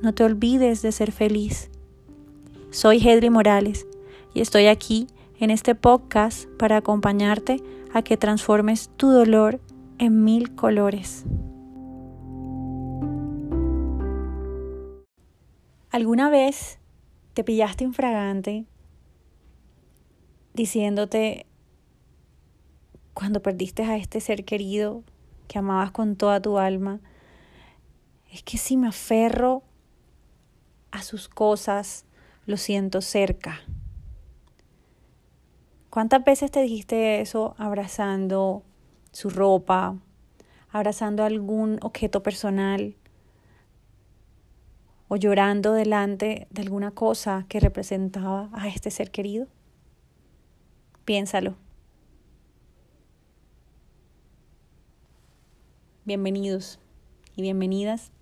No te olvides de ser feliz. Soy Hedri Morales y estoy aquí en este podcast para acompañarte a que transformes tu dolor en mil colores. ¿Alguna vez te pillaste infragante diciéndote cuando perdiste a este ser querido que amabas con toda tu alma? Es que si me aferro a sus cosas, lo siento cerca. ¿Cuántas veces te dijiste eso abrazando su ropa, abrazando algún objeto personal o llorando delante de alguna cosa que representaba a este ser querido? Piénsalo. Bienvenidos y bienvenidas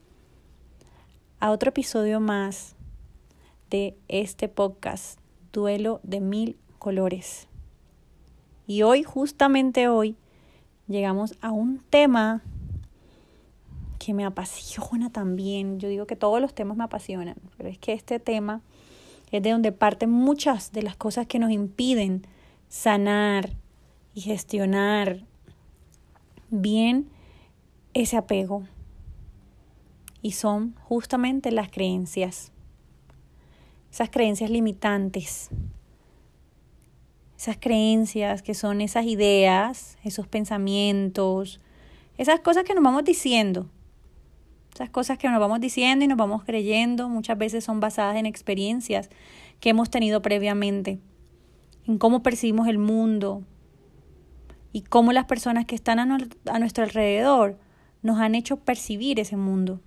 a otro episodio más de este podcast, Duelo de Mil Colores. Y hoy, justamente hoy, llegamos a un tema que me apasiona también. Yo digo que todos los temas me apasionan, pero es que este tema es de donde parten muchas de las cosas que nos impiden sanar y gestionar bien ese apego. Y son justamente las creencias. Esas creencias limitantes esas creencias, que son esas ideas, esos pensamientos, esas cosas que nos vamos diciendo. Esas cosas que nos vamos diciendo y nos vamos creyendo muchas veces son basadas en experiencias que hemos tenido previamente, en cómo percibimos el mundo y cómo las personas que están a, a nuestro alrededor nos han hecho percibir ese mundo.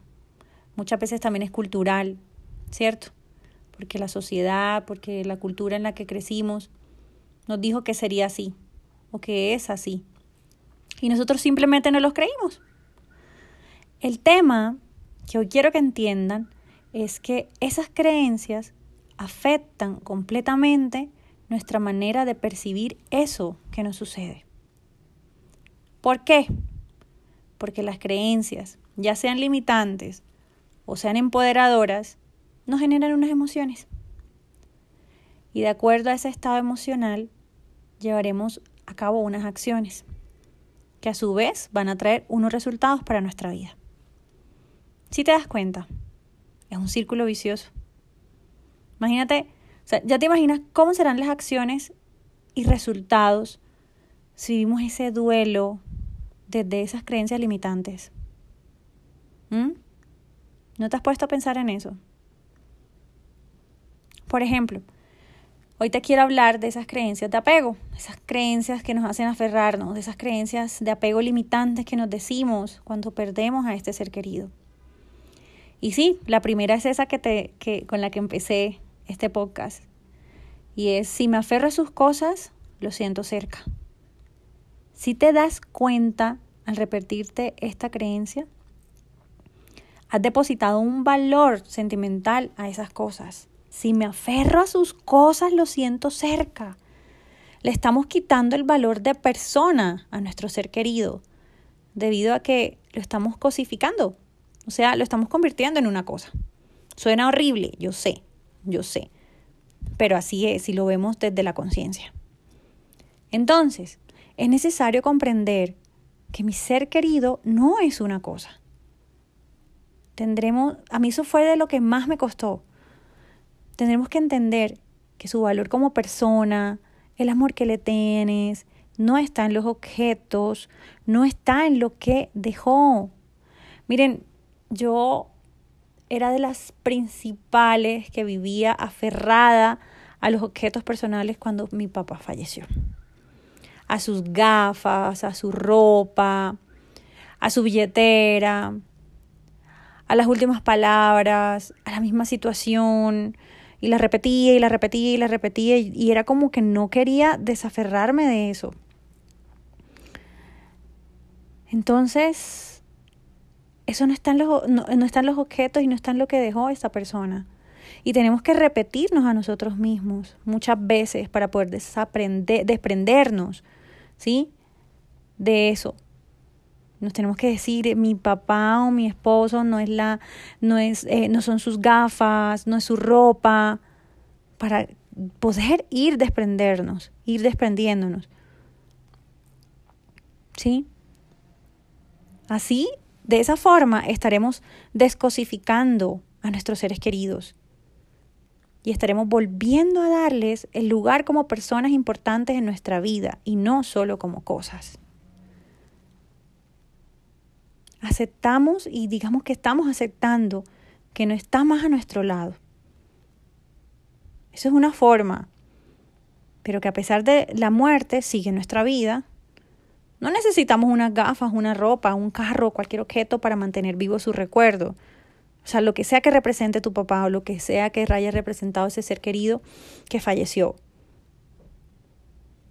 Muchas veces también es cultural, ¿cierto? Porque la sociedad, porque la cultura en la que crecimos nos dijo que sería así o que es así. Y nosotros simplemente no los creímos. El tema que hoy quiero que entiendan es que esas creencias afectan completamente nuestra manera de percibir eso que nos sucede. ¿Por qué? Porque las creencias, ya sean limitantes o sean empoderadoras, nos generan unas emociones. Y de acuerdo a ese estado emocional, llevaremos a cabo unas acciones que a su vez van a traer unos resultados para nuestra vida. Si te das cuenta, es un círculo vicioso. Imagínate, o sea, ya te imaginas cómo serán las acciones y resultados si vivimos ese duelo desde esas creencias limitantes. ¿Mm? ¿No te has puesto a pensar en eso? Por ejemplo, Hoy te quiero hablar de esas creencias de apego, esas creencias que nos hacen aferrarnos, de esas creencias de apego limitantes que nos decimos cuando perdemos a este ser querido. Y sí, la primera es esa que te, que, con la que empecé este podcast. Y es, si me aferro a sus cosas, lo siento cerca. Si te das cuenta al repetirte esta creencia, has depositado un valor sentimental a esas cosas. Si me aferro a sus cosas, lo siento cerca. Le estamos quitando el valor de persona a nuestro ser querido, debido a que lo estamos cosificando. O sea, lo estamos convirtiendo en una cosa. Suena horrible, yo sé, yo sé. Pero así es si lo vemos desde la conciencia. Entonces, es necesario comprender que mi ser querido no es una cosa. Tendremos, a mí eso fue de lo que más me costó tendremos que entender que su valor como persona, el amor que le tienes, no está en los objetos, no está en lo que dejó. Miren, yo era de las principales que vivía aferrada a los objetos personales cuando mi papá falleció. A sus gafas, a su ropa, a su billetera, a las últimas palabras, a la misma situación. Y la repetía y la repetía y la repetía y, era como que no quería desaferrarme de eso. Entonces, eso no está, en los, no, no los objetos y no está en lo que dejó esa persona. Y tenemos que repetirnos a nosotros mismos muchas veces para poder desaprender, desprendernos, ¿sí? De eso. Nos tenemos que decir, mi papá o mi esposo no es la, no es, eh, no son sus gafas, no es su ropa, para poder ir desprendernos, ir desprendiéndonos. ¿Sí? Así, de esa forma, estaremos descosificando a nuestros seres queridos y estaremos volviendo a darles el lugar como personas importantes en nuestra vida y no solo como cosas. Aceptamos y digamos que estamos aceptando que no está más a nuestro lado. Eso es una forma, pero que a pesar de la muerte sigue nuestra vida. No necesitamos unas gafas, una ropa, un carro, cualquier objeto para mantener vivo su recuerdo. O sea, lo que sea que represente tu papá o lo que sea que haya representado ese ser querido que falleció.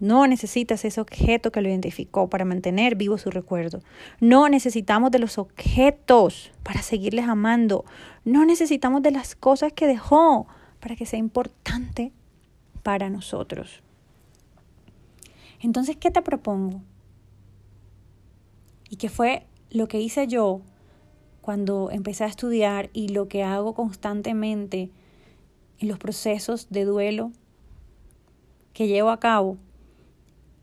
No necesitas ese objeto que lo identificó para mantener vivo su recuerdo. No necesitamos de los objetos para seguirles amando. No necesitamos de las cosas que dejó para que sea importante para nosotros. Entonces, ¿qué te propongo? Y qué fue lo que hice yo cuando empecé a estudiar y lo que hago constantemente en los procesos de duelo que llevo a cabo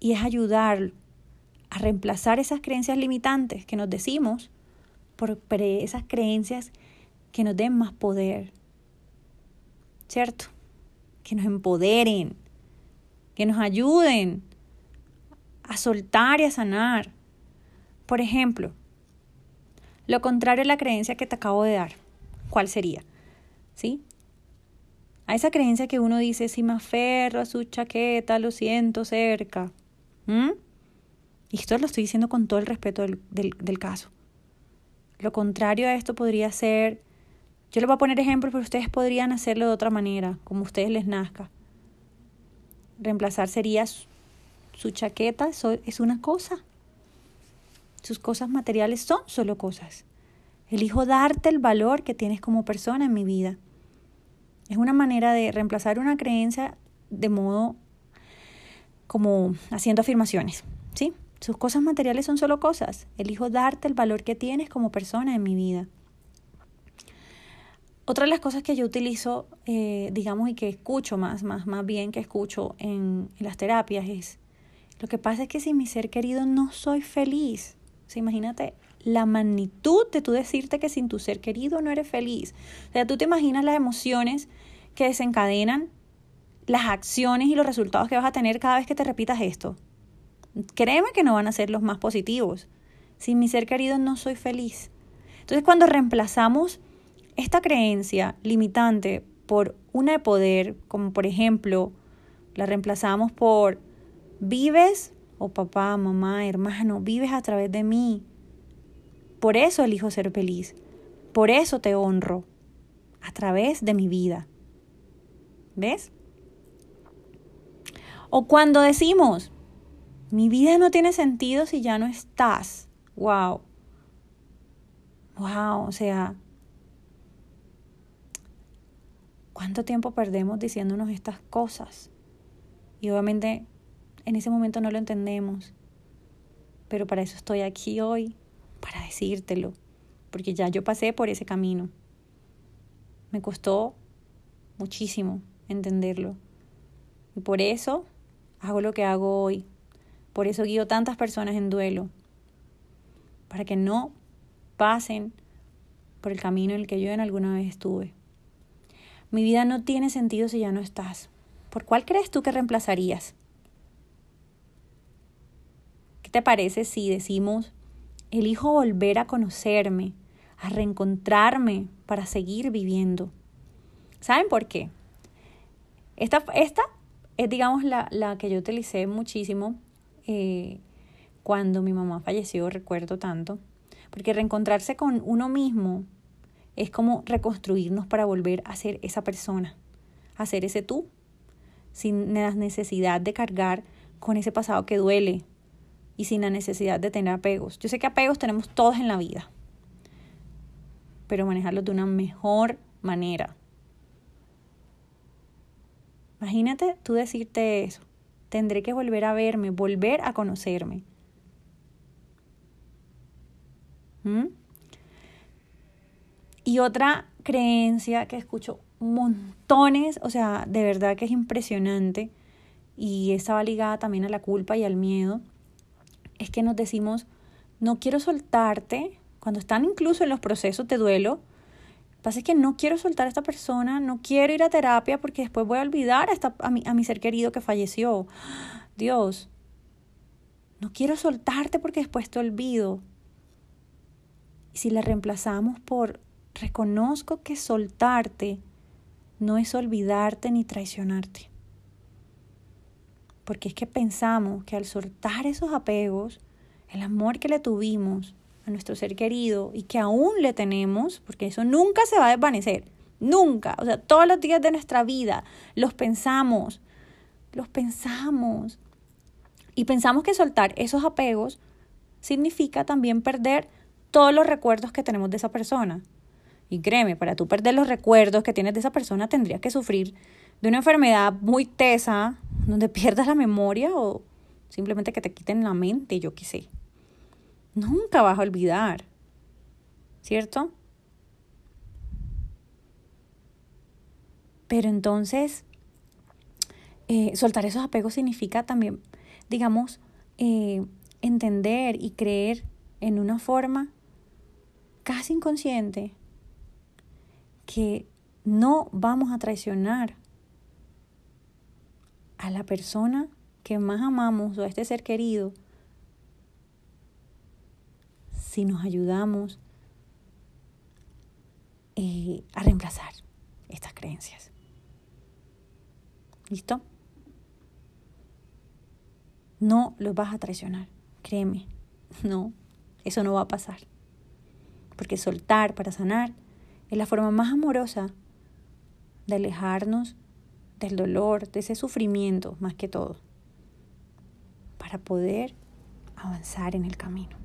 y es ayudar a reemplazar esas creencias limitantes que nos decimos por esas creencias que nos den más poder, ¿cierto? Que nos empoderen, que nos ayuden a soltar y a sanar. Por ejemplo, lo contrario a la creencia que te acabo de dar. ¿Cuál sería? ¿Sí? A esa creencia que uno dice, si me aferro a su chaqueta, lo siento cerca. Y esto lo estoy diciendo con todo el respeto del, del, caso. Lo contrario a esto podría ser, yo le voy a poner ejemplos, pero ustedes podrían hacerlo de otra manera, como a ustedes les nazca. Reemplazar sería su, chaqueta, eso es una cosa. Sus cosas materiales son solo cosas. Elijo darte el valor que tienes como persona en mi vida. Es una manera de reemplazar una creencia de modo como haciendo afirmaciones, ¿sí? Sus cosas materiales son solo cosas. Elijo darte el valor que tienes como persona en mi vida. Otra de las cosas que yo utilizo, eh, digamos, y que escucho más, más, más bien que escucho en, las terapias es, lo que pasa es que sin mi ser querido no soy feliz imagínate la magnitud de tú decirte que sin tu ser querido no eres feliz. O sea, tú te imaginas las emociones que desencadenan las acciones y los resultados que vas a tener cada vez que te repitas esto. Créeme que no van a ser los más positivos. Sin mi ser querido no soy feliz. Entonces cuando reemplazamos esta creencia limitante por una de poder, como por ejemplo, la reemplazamos por vives o papá, mamá, hermano, vives a través de mí. Por eso elijo ser feliz. Por eso te honro. A través de mi vida. ¿Ves? O cuando decimos, mi vida no tiene sentido si ya no estás. Wow. Wow, o sea, ¿cuánto tiempo perdemos diciéndonos estas cosas? Y obviamente en ese momento no lo entendemos, pero para eso estoy aquí hoy, para decírtelo, porque ya yo pasé por ese camino. Me costó muchísimo entenderlo. Y por eso hago lo que hago hoy. Por eso guío tantas personas en duelo. Para que no pasen por el camino en el que yo en alguna vez estuve. Mi vida no tiene sentido si ya no estás. ¿Por cuál crees tú que reemplazarías? ¿Qué te parece si decimos, elijo volver a conocerme, a reencontrarme para seguir viviendo? ¿Saben por qué? Esta, esta es, digamos, la, la que yo utilicé muchísimo eh, cuando mi mamá falleció, recuerdo tanto, porque reencontrarse con uno mismo es como reconstruirnos para volver a ser esa persona, a ser ese tú, sin la necesidad de cargar con ese pasado que duele y sin la necesidad de tener apegos. Yo sé que apegos tenemos todos en la vida, pero manejarlos de una mejor manera. Imagínate tú decirte eso. Tendré que volver a verme, volver a conocerme. ¿Mm? Y otra creencia que escucho montones, o sea, de verdad que es impresionante, y estaba ligada también a la culpa y al miedo, es que nos decimos, no quiero soltarte, cuando están incluso en los procesos de duelo, pasa es que no quiero soltar a esta persona, no quiero ir a terapia porque después voy a olvidar a, esta, a, mi, a mi ser querido que falleció. Dios, no quiero soltarte porque después te olvido. Y si la reemplazamos por reconozco que soltarte no es olvidarte ni traicionarte. Porque es que pensamos que al soltar esos apegos, el amor que le tuvimos a nuestro ser querido y que aún le tenemos, porque eso nunca se va a desvanecer, nunca, o sea, todos los días de nuestra vida los pensamos, los pensamos. Y pensamos que soltar esos apegos significa también perder todos los recuerdos que tenemos de esa persona. Y créeme, para tú perder los recuerdos que tienes de esa persona, tendrías que sufrir de una enfermedad muy tesa, donde pierdas la memoria o simplemente que te quiten la mente, yo qué sé. Nunca vas a olvidar, ¿cierto? Pero entonces, eh, soltar esos apegos significa también, digamos, eh, entender y creer en una forma casi inconsciente que no vamos a traicionar a la persona que más amamos o a este ser querido si nos ayudamos eh, a reemplazar estas creencias. ¿Listo? No los vas a traicionar, créeme. No, eso no va a pasar. Porque soltar para sanar es la forma más amorosa de alejarnos del dolor, de ese sufrimiento más que todo, para poder avanzar en el camino.